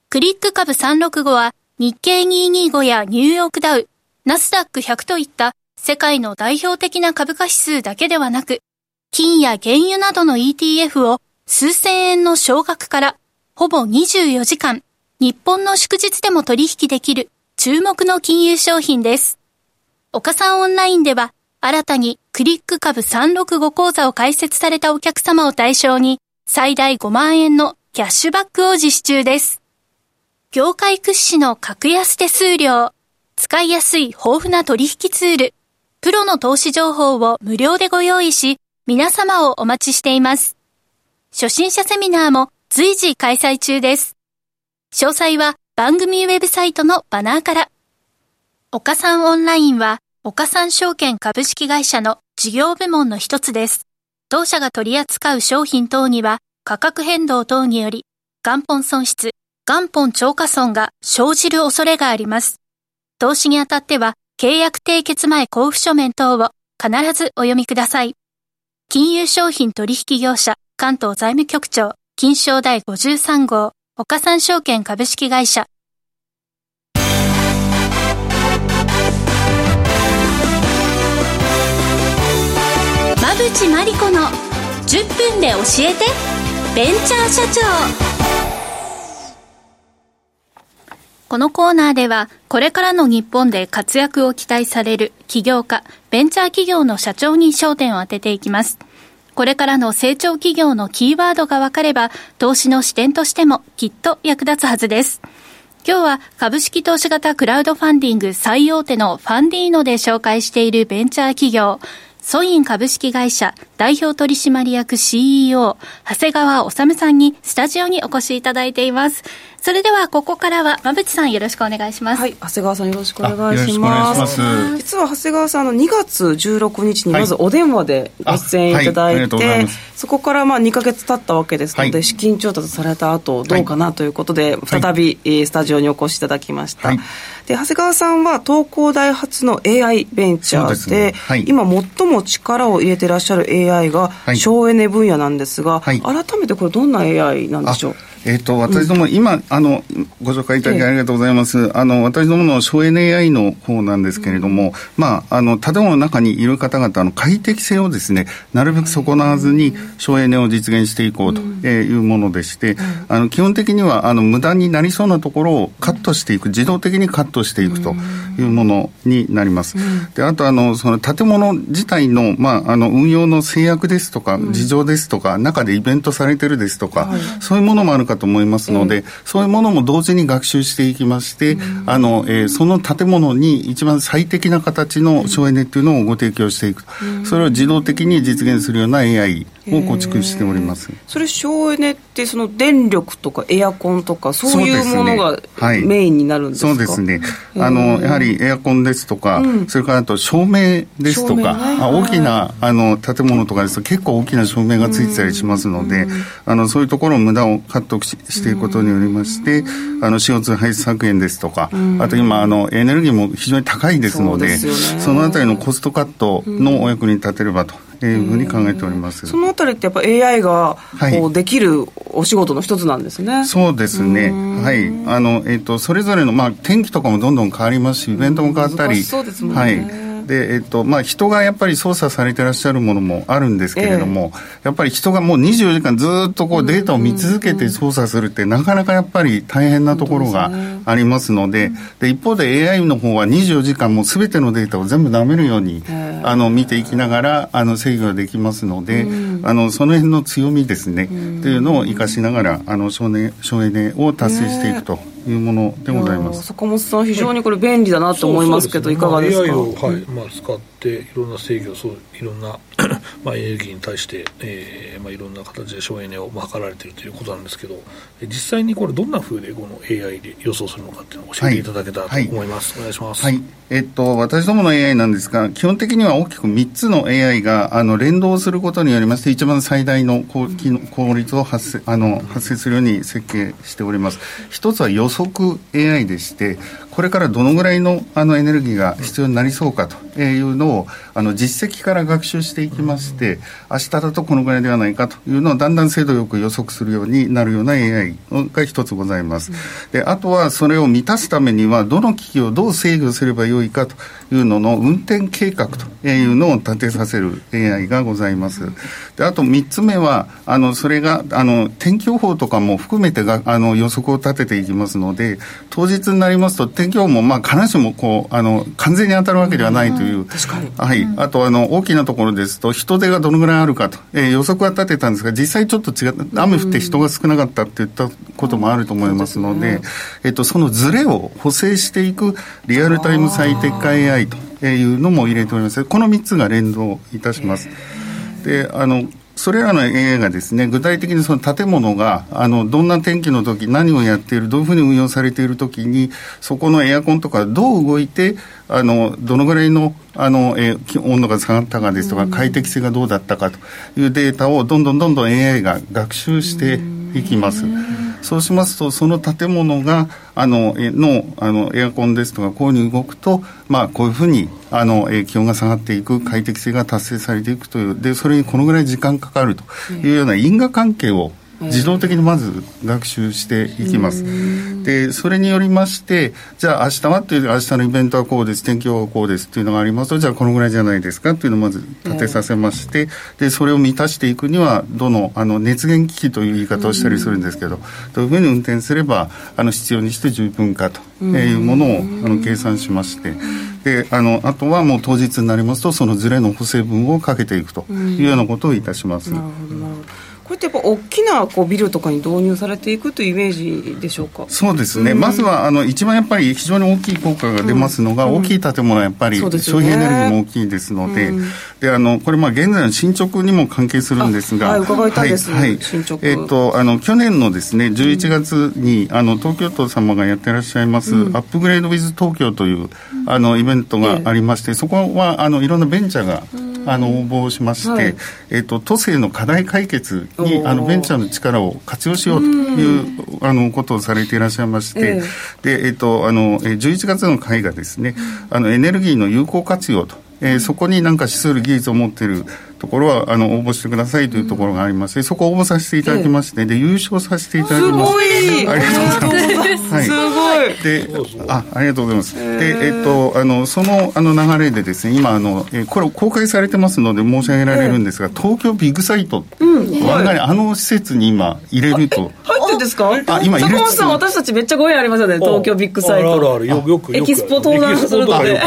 クリック株365は、日経225やニューヨークダウ、ナスダック100といった世界の代表的な株価指数だけではなく、金や原油などの ETF を数千円の少額からほぼ24時間日本の祝日でも取引できる注目の金融商品です。岡さんオンラインでは新たにクリック株365講座を開設されたお客様を対象に最大5万円のキャッシュバックを実施中です。業界屈指の格安手数料、使いやすい豊富な取引ツール、プロの投資情報を無料でご用意し、皆様をお待ちしています。初心者セミナーも随時開催中です。詳細は番組ウェブサイトのバナーから。岡三オンラインは、岡三証券株式会社の事業部門の一つです。当社が取り扱う商品等には、価格変動等により、元本損失、元本超過損が生じる恐れがあります。投資にあたっては、契約締結前交付書面等を必ずお読みください。金融商品取引業者、関東財務局長、金賞第53号、岡三証券株式会社。馬渕真理子の10分で教えて、ベンチャー社長。このコーナーでは、これからの日本で活躍を期待される起業家、ベンチャー企業の社長に焦点を当てていきます。これからの成長企業のキーワードが分かれば、投資の視点としてもきっと役立つはずです。今日は株式投資型クラウドファンディング最大手のファンディーノで紹介しているベンチャー企業、ソイン株式会社代表取締役 CEO 長谷川治さんにスタジオにお越しいただいています。それではここからは馬淵さんよろしくお願いします。はい、長谷川さんよろしくお願いします。ます。実は長谷川さんの2月16日にまずお電話でご出演いただいて、はいはい、いそこからまあ2か月経ったわけですので、はい、資金調達された後どうかなということで、再び、スタジオにお越しいただきました。で長谷川さんは東工大発の AI ベンチャーで、ね。はい、今最も力を入れてらっしゃる AI が省エネ分野なんですが、はい、改めてこれどんな AI なんでしょう？えっ、ー、と、私ども、うん、今、あの、ご紹介いただきありがとうございます。えー、あの、私どもの省エネ AI の方なんですけれども、うん、まあ、あの、建物の中にいる方々の快適性をですね、なるべく損なわずに省エネを実現していこうというものでして、うん、あの、基本的には、あの、無駄になりそうなところをカットしていく、自動的にカットしていくというものになります。で、あと、あの、その建物自体の、まあ、あの、運用の制約ですとか、事情ですとか、中でイベントされてるですとか、そういうものもあるかかと思いますので、えー、そういうものも同時に学習していきまして、あのえー、その建物に一番最適な形の省エネっていうのをご提供していく、それを自動的に実現するような AI を構築しております、えー、それ省エネってその電力とかエアコンとかそういうものが、メインになるんですか？そうですね。あのやはりエアコンですとか、うん、それからあと照明ですとか、ね、大きなあの建物とかですと結構大きな照明がついてたりしますので、あのそういうところを無駄をカットしていくことによりまして、あの CO2 排出削減ですとか、あと今あのエネルギーも非常に高いですのでそのあたりのコストカットのお役に立てればというふうに考えております。そのあたりってやっぱ AI がこうできるお仕事の一つなんですね、そうですね。はい。あの、えーと、それぞれの、まあ、天気とかもどんどん変わりますしイベントも変わったり。そうですもんね、はいで、えっとまあ、人がやっぱり操作されてらっしゃるものもあるんですけれども、えやっぱり人がもう24時間ずっとこうデータを見続けて操作するって、なかなかやっぱり大変なところがありますので、で一方で AI の方は24時間もすべてのデータを全部舐めるように、あの見ていきながらあの制御ができますので、あのその辺の強みですね、というのを生かしながらあの省エネを達成していくと。いうものでございます。坂本さん、非常にこれ、便利だなと思いますけど、い。かがですか？AI を、はいまあ、使っていろんな制御そういろんな まあエネルギーに対して、えーまあ、いろんな形で省エネを図られているということなんですけど実際にこれどんなふうでこの AI で予想するのかっていうのを教えていただけたらと思います、はい、お願いします、はい。えっと、私どもの AI なんですが基本的には大きく3つの AI があの連動することによりまして一番最大の効効率を発生あの発生するように設計しております。一つは予測 AI でしてこれからどのぐらいのあのエネルギーが必要になりそうかというのをあの実績から学習していきまして明日だとこのぐらいではないかというのをだんだん精度よく予測するようになるような AI が一つございます。であとはそれを満たすためにはどの機器をどう制御すればよいかというのの運転計画というのを立てさせる AI がございます。であと3つ目はあのそれがあの天気予報とかも含めてがあの予測を立てていきますので当日になりますと天気予報もまあ必ずしもこうあの完全に当たるわけではないという、はい、あとあの大きなところですと人手がどのぐらいあるか。と、えー、予測は立てたんですが実際ちょっと違って雨降って人が少なかったって言ったこともあると思いますので、えっと、そのズレを補正していくリアルタイム最適化 AI というのも入れております。この3つが連動いたします。であのそれらの AI がですね具体的にその建物があのどんな天気の時何をやっているどういうふうに運用されている時にそこのエアコンとかどう動いてあのどのぐらいのあの、え温度が下がったかですとか快適性がどうだったかというデータをどんどんどんどん AI が学習していきます。そうしますと、その建物が、あの、の、あの、エアコンですとか、こういうふうに動くと、まあ、こういうふうに、あの、気温が下がっていく、快適性が達成されていくという、で、それにこのぐらい時間かかるというような因果関係を自動的にまず学習していきます。でそれによりましてじゃあ明日はっていう明日のイベントはこうです天気予報はこうですっていうのがありますとじゃあこのぐらいじゃないですかっていうのをまず立てさせまして、でそれを満たしていくにはどのあの熱源機器という言い方をしたりするんですけど、どういうふうに運転すればあの必要にして十分かというものをあの計算しまして。であのあとはもう当日になりますとそのズレの補正分をかけていくというようなことをいたします。なるほどこれってやっぱ大きなこうビルとかに導入されていくというイメージでしょうか？そうですね、うん、まずはあの一番やっぱり非常に大きい効果が出ますのが、うん、大きい建物はやっぱり消費エネルギーも大きいですので、うん、であのこれ、まあ、現在の進捗にも関係するんですが、はい、伺いたいです、はい、進捗。えー、っとあの去年のですね11月に、あの東京都様がやってらっしゃいます、アップグレード・ウィズ・東京というあのイベントがありまして、そこはあのいろんなベンチャーが、あの応募しまして、はい、えーと、都政の課題解決にあのベンチャーの力を活用しようというあのことをされていらっしゃいまして、でえーと、あの11月の会がですね、あのエネルギーの有効活用と、えー、そこに何か資する技術を持っているところはあの応募してくださいというところがありまして、そこを応募させていただきまして、で優勝させていただきます。すごいありがとうございます。はい、すごい。で、あ、ありがとうございます。で、えっとあのそのあの流れでですね、今あの、えこれ公開されてますので申し上げられるんですが、東京ビッグサイト、うん、我々あの施設に今入れると。入ってんですか？あ、今入れる。さん私たちめっちゃご縁ありますよね。東京ビッグサイト。あるあるよよくエキスポ登壇するので。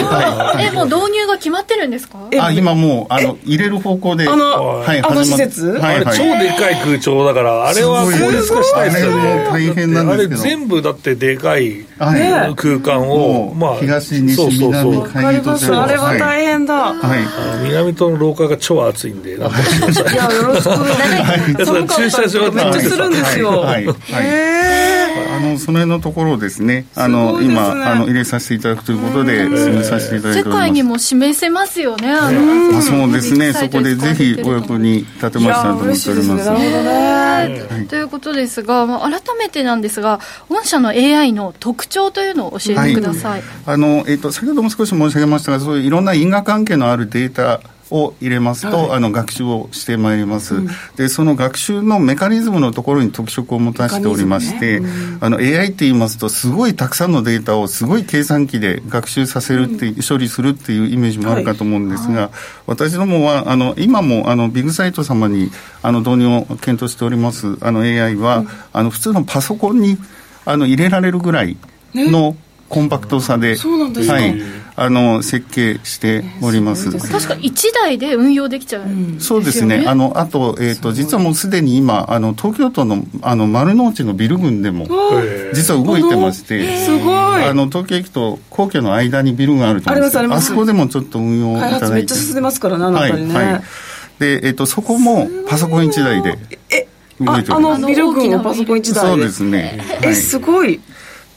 え、もう導入が決まってるんですか？あ、今もうあの入れる方向で。あのはい、あの施設、はいはい、超でかい空調だから、あれは効率化したいですよね。大変なんですけど。あれ全部だってでかい空間を、まあ、東、西、南、海東とあれは大変だ。はい。南との廊下が超暑いんで。いや、よろしくお願いします。駐車場めっちゃするんですよ。はい。はい。あの、その辺のところをですね、あの、今、あの、入れさせていただくということで、進めさせていただいております。世界にも示せますよね、あの、そうですね、そこでぜひお役に立てましたと思っております。なるほどね。ということですが、まあ、改めてなんですが、御社の AI の特徴というのを教えてください。あの、えっ、と、先ほども少し申し上げましたが、そういういろんな因果関係のあるデータを入れますと、はい、あの学習をしてまいります、うん、でその学習のメカニズムのところに特色を持たせておりまして、ねうん、あの AI って言いますとすごいたくさんのデータをすごい計算機で学習させるって、うん、処理するっていうイメージもあるかと思うんですが、はい、私どもはあの今もあのビッグサイト様にあの導入を検討しておりますあの AI は、あの普通のパソコンにあの入れられるぐらいの、コンパクトさで、はい、あの設計しております。す確か1台で運用できちゃう、ね、そうですね。あのあとえっ、ー、と実はもうすでに今あの東京都のあの丸の内のビル群でも実は動いてまして、すごい。あの東京駅と皇居の間にビルがあると思うんですあそこでもちょっと運用いただいて、開発めっちゃ進んでますからねあの辺りね。はい、はい、でえっ、ー、とそこもパソコン1台で。えああのビル群のパソコン1台そうですね。え、すごい。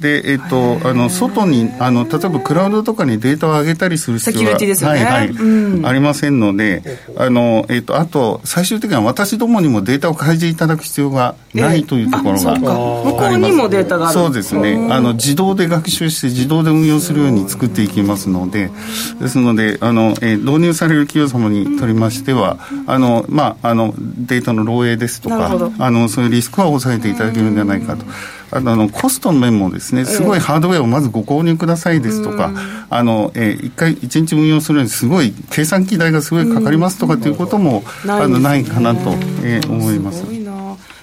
で、えっと、あの、外に、あの、例えばクラウドとかにデータを上げたりする必要は、ね、はいはい、うん、ありませんので、あの、えっと、あと、最終的には私どもにもデータを開示いただく必要がないというところが、えー、向こうにもデータがある。そうですね。あの、自動で学習して自動で運用するように作っていきますので、ですので、あの、えー、導入される企業様にとりましては、あの、まあ、あの、データの漏洩ですとか、あの、そういうリスクは抑えていただけるんじゃないかと。あのコストの面もですねすごいハードウェアをまずご購入くださいですとか、あのえー、1回1日運用するのにすごい計算機代がすごいかかりますとかっていうことも、あのないかなと、えー、思います。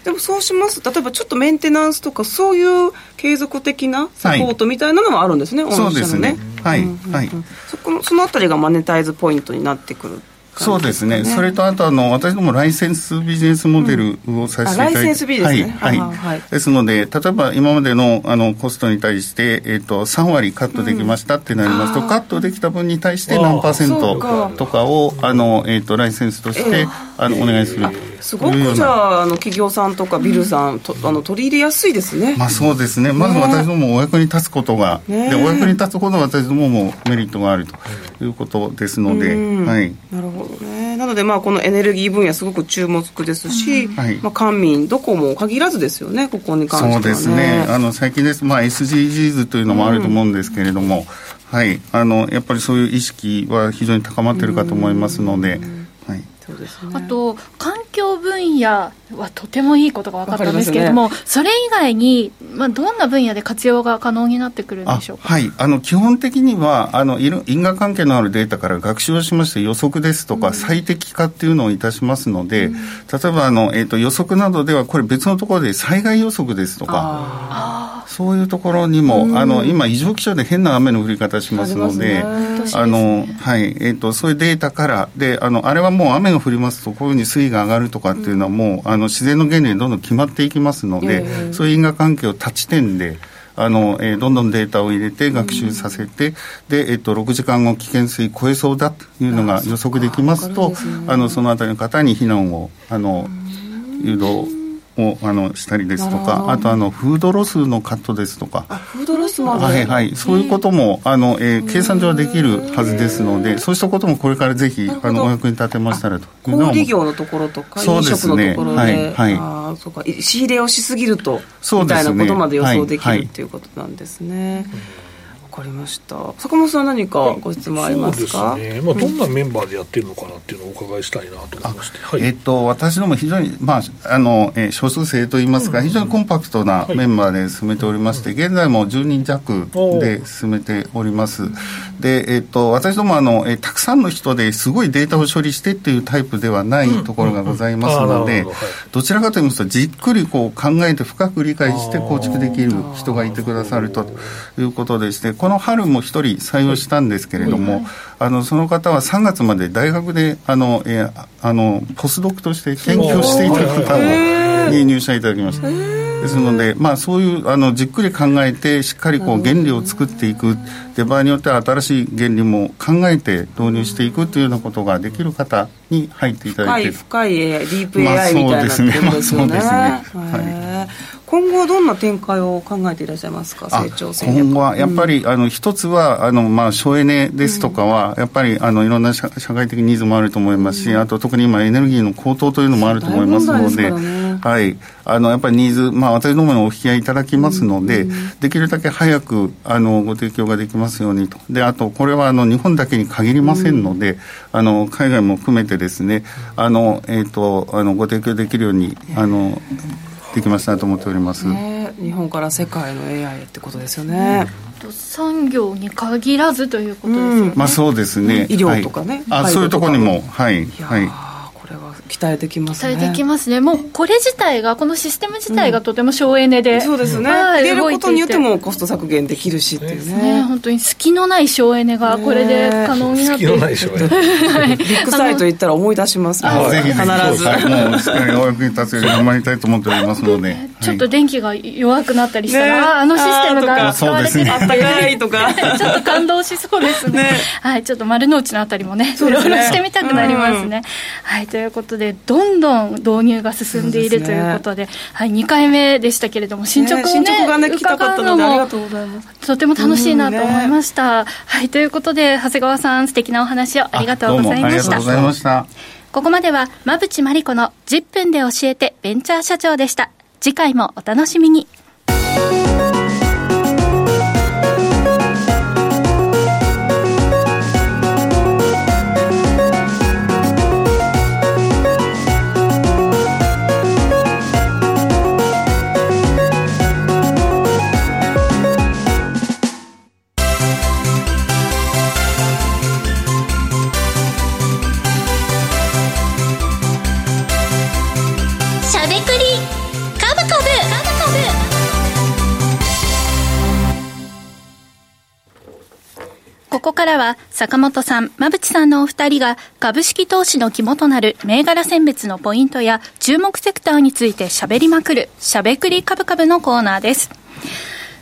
でもそうします例えばちょっとメンテナンスとかそういう継続的なサポートみたいなのもあるんですね、はい、そうですね。はい、はい、そこのそのあたりがマネタイズポイントになってくるそうですね、それとあとあの、私どもライセンスビジネスモデルをさせていただいて、ライセンスビジネス、ね、はい、はい、ですので、例えば今までのあのコストに対して、えーと、3割カットできましたってなりますと、カットできた分に対して何パーセントとかをあの、えーと、ライセンスとして、えー、あのお願いする。すごくじゃああの企業さんとかビルさんとあの取り入れやすいですね。まあそうですね。まず私どもお役に立つことが、ね、でお役に立つほど私どももメリットがあるということですので、はい。なるほどね。なのでまあこのエネルギー分野すごく注目ですし、はい、まあ官民どこも限らずですよねここに関しては、ね、そうですね。あの最近ですまあ SDGs というのもあると思うんですけれども、うん、はい。あのやっぱりそういう意識は非常に高まっているかと思いますので。はい、そうですね、あと環況分野はとてもいいことが分かったんですけれども、ね、それ以外に、まあ、どんな分野で活用が可能になってくるんでしょうか？はい。あの基本的にはあの因果関係のあるデータから学習をしまして予測ですとか、最適化っていうのをいたしますので、うん、例えばあの、えーと、予測などではこれ別のところで災害予測ですとかそういうところにも、うん、あの今異常気象で変な雨の降り方しますのであの、はい。えーと、そういうデータからであのあれはもう雨が降りますとこういうふうに水位が上がるとかっていうのはもう、あの自然の原理でどんどん決まっていきますので、えー、そういう因果関係を立ち点であの、えー、どんどんデータを入れて学習させて、うん、で、えっと、6時間後危険水超えそうだというのが予測できますと、あ、ね、のそのあたりの方に避難をあの誘導をあのしたりですとか、あとあのフードロスのカットですとか、フードロスもはいはい、そういうこともあの、えー、計算上はできるはずですので、そうしたこともこれからぜひあのお役に立てましたらと小売業のところとか、飲食のところで、はいはい、あそうか。仕入れをしすぎると、みたいなことまで予想できるっていうことなんですね。かりました。坂本さん何かご質問ありますか、そうですね、まあ、どんなメンバーでやってるのかなっていうのをお伺いしたいなと思いまして、はい、えっと、私ども非常に、まああのえー、少数生といいますか、非常にコンパクトなメンバーで進めておりまして、現在も10人弱で進めております、で、えっと、私どもあの、えー、たくさんの人ですごいデータを処理してっていうタイプではないところがございますので、どちらかといいますとじっくりこう考えて深く理解して構築できる人がいてくださるとい。うことでしてこの春も一人採用したんですけれども、あのその方は3月まで大学であの、えー、あのポスドクとして研究していた方に入社いただきました。ですので、まあ、そういうあのじっくり考えてしっかりこう原理を作っていく。で場合によっては新しい原理も考えて導入していくというようなことができる方に入っていただいて。深い深いディープ AI みたいなことですね。まあ、そうですね。まあ、そうですね。はい今後どんな展開を考えていらっしゃいますか、成長戦略。今後はやっぱり、うん、あの一つはあの、まあ、省エネですとかは、やっぱりあのいろんな社会的ニーズもあると思いますし、あと特に今、エネルギーの高騰というのもあると思いますので、ね、はい、あのやっぱりニーズ、まあ、私どもにお引き合いいただきますので、うん、できるだけ早くあのご提供ができますようにと、であと、これはあの日本だけに限りませんので、うん、あの海外も含めてですね、あのえーと、あのご提供できるように。あのできましたと思っております、ね、日本から世界の AI ってことですよね、うん、産業に限らずということですよね、うん、まあそうですね、医療とかね、はい、あそういうところにも。はい。はい期待できますね。期待できますね。もうこれ自体がこのシステム自体がとても省エネで、うん、そうですね、はい、入れることによってもコスト削減できるしっていうね。ね。本当に隙のない省エネがこれで可能になって、隙のない省エネ。ビッグサイト行ったら思い出しますもぜひ必ず。もうしっかりお役に立つように頑張りたいと思っておりますので、ちょっと電気が弱くなったりしたら、ね、あのシステムが使われてる。あったかいとか。ちょっと感動しそうですね。はいちょっと丸の内のあたりもねう ろうろしてみたくなりますね、はいということでどんどんん導入が進んでいるということで、でね、はい、2回目でしたけれども、進捗をね、ね進捗がね、聞きたかったので、ありがとても楽しいなと思いました。ね、はい、ということで、長谷川さん、素敵なお話をありがとうございました。ありがとうございました。ここまでは、馬淵真理子の10分で教えてベンチャー社長でした。次回もお楽しみに。ここからは坂本さん、馬淵さんのお二人が株式投資の肝となる銘柄選別のポイントや注目セクターについて喋りまくる、しゃべくり株株のコーナーです。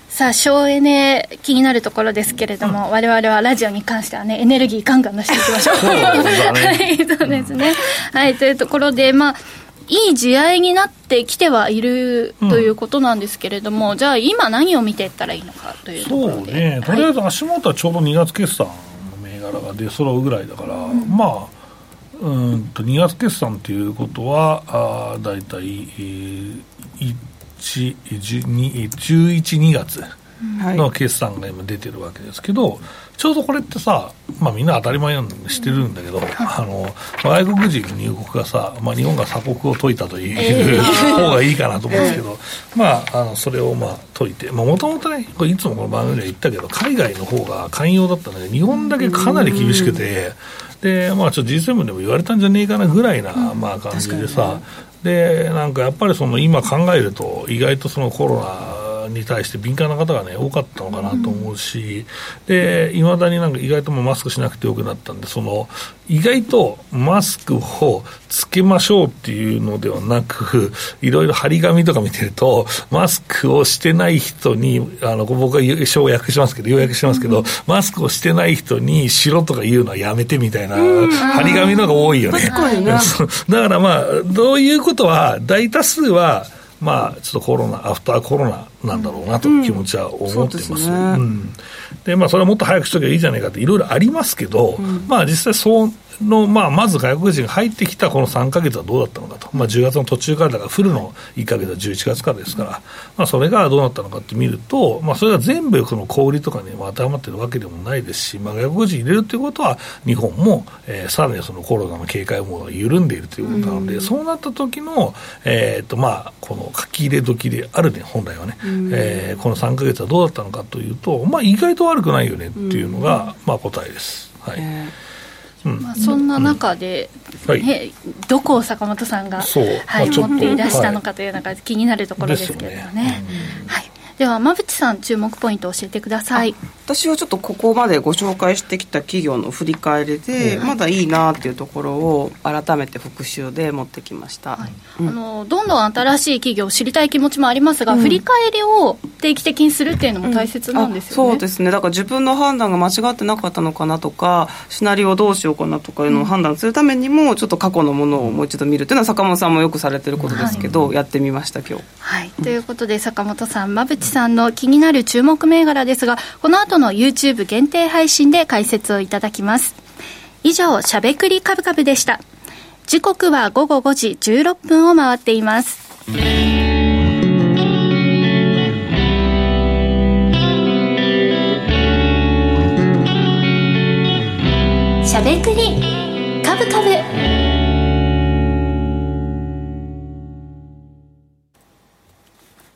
さあ、省エネ気になるところですけれども、われわれはラジオに関してはね、エネルギーガンガン出していきましょう。そう はい、そうですね。はい、というところで、まあ、いい地合いになってきてはいるということなんですけれども、うん、じゃあ今何を見ていったらいいのかというところで。そうね。とりあえず足元はちょうど2月決算の銘柄が出揃うぐらいだから、うん、まあうんと2月決算ということはあ大体、えー、1 11、2月の決算が今出てるわけですけど、ちょうどこれってさ、まあ、みんな当たり前なんでしてるんだけど、あの外国人入国がさ、まあ、日本が鎖国を解いたという、方がいいかなと思うんですけど、まあ、あのそれをまあ解いて、もともとね、これいつもこの番組で言ったけど、海外の方が寛容だったんだけど、日本だけかなり厳しくて、でまあ、ちょっと G7 でも言われたんじゃねえかなぐらいな、まあ、感じでさ、でなんかやっぱりその今考えると、意外とそのコロナに対して敏感な方がね、多かったのかなと思うし、で、いまだになんか意外ともマスクしなくてよくなったんで、その、意外とマスクをつけましょうっていうのではなく、いろいろ張り紙とか見てると、マスクをしてない人に、あの、僕は要約しますけど、要約しますけど、マスクをしてない人にしろとか言うのはやめてみたいな、張り紙の方が多いよね。だからまあ、どういうことは、大多数は、まあ、ちょっとコロナ、アフターコロナなんだろうなと気持ちは思ってます。うん、ね。うん、まあ、それはもっと早くしときゃいいじゃないかっていろいろありますけど、うん、まあ、実際そうの、まあ、まず外国人が入ってきたこの3か月はどうだったのかと、まあ、10月の途中からだから、フルの1か月は11月からですから、まあ、それがどうなったのかって見ると、まあ、それが全部その小売りとかに当てはまってるわけでもないですし、まあ、外国人入れるということは、日本も、えー、さらにそのコロナの警戒モードが緩んでいるということなので、そうなった時の、えーとまあ、この書き入れ時であるね、本来はね、えー、この3か月はどうだったのかというと、まあ、意外と悪くないよねっていうのが、まあ、答えです。はい、えーまあ、そんな中で、うん。はい、どこを坂本さんが、はい、持っていらしたのかというのが気になるところですけれどね。ね。はいでは馬淵さん注目ポイントを教えてください。私はちょっとここまでご紹介してきた企業の振り返りで、まだいいなっていうところを改めて復習で持ってきました、はい。うん、あのどんどん新しい企業を知りたい気持ちもありますが、うん、振り返りを定期的にするっていうのも大切なんですよね、うん、そうですね。だから自分の判断が間違ってなかったのかなとかシナリオどうしようかなとかいうのを判断するためにもちょっと過去のものをもう一度見るっていうのは坂本さんもよくされてることですけど、はい、やってみました今日。はい。ということで坂本さん馬淵さんの気になる注目銘柄ですがこの後の YouTube 限定配信で解説をいただきます。以上しゃべくりカブカブでした。時刻は午後5時16分を回っています。しゃべくりカブカブ。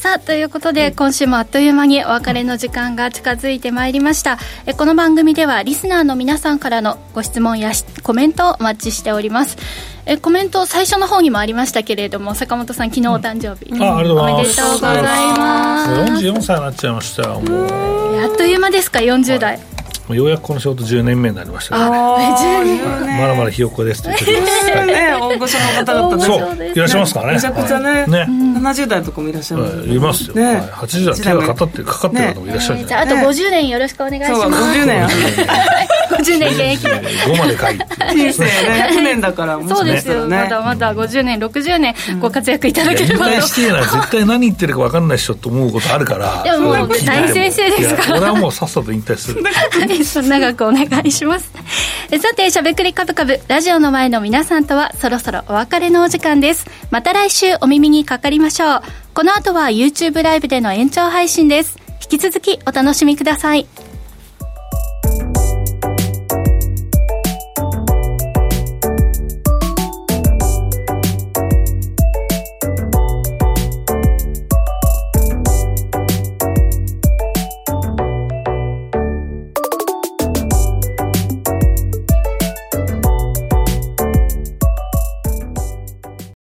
さあということで今週もあっという間にお別れの時間が近づいてまいりました。えこの番組ではリスナーの皆さんからのご質問やコメントをお待ちしております。えコメント最初の方にもありましたけれども坂本さん昨日お誕生日、うん、あありがとうございます。おめでとうございます。44歳になっちゃいましたよもう。あっという間ですか？40代、はいようやくこの仕事10年目になりましたね。まだまだひよこですって言ってます。ね、大御所の方々そう、いらっしゃいますからね。めちゃくちゃね、ね、70代とかもいらっしゃいます。いますよ。ね、80代手がかかってかかってる方もいらっしゃるじゃああと50年よろしくお願いします。50年。50年現役で。5まで書いて。人生ね、100年だから。そうですよ。まだまだ50年、60年ご活躍いただければと。絶対何言ってるか分かんない人と思うことあるから。でももう大先生ですから。俺はもうさっさと引退する。長くお願いします。さてしゃべくりカブカブラジオの前の皆さんとはそろそろお別れのお時間です。また来週お耳にかかりましょう。この後は YouTube ライブでの延長配信です。引き続きお楽しみください。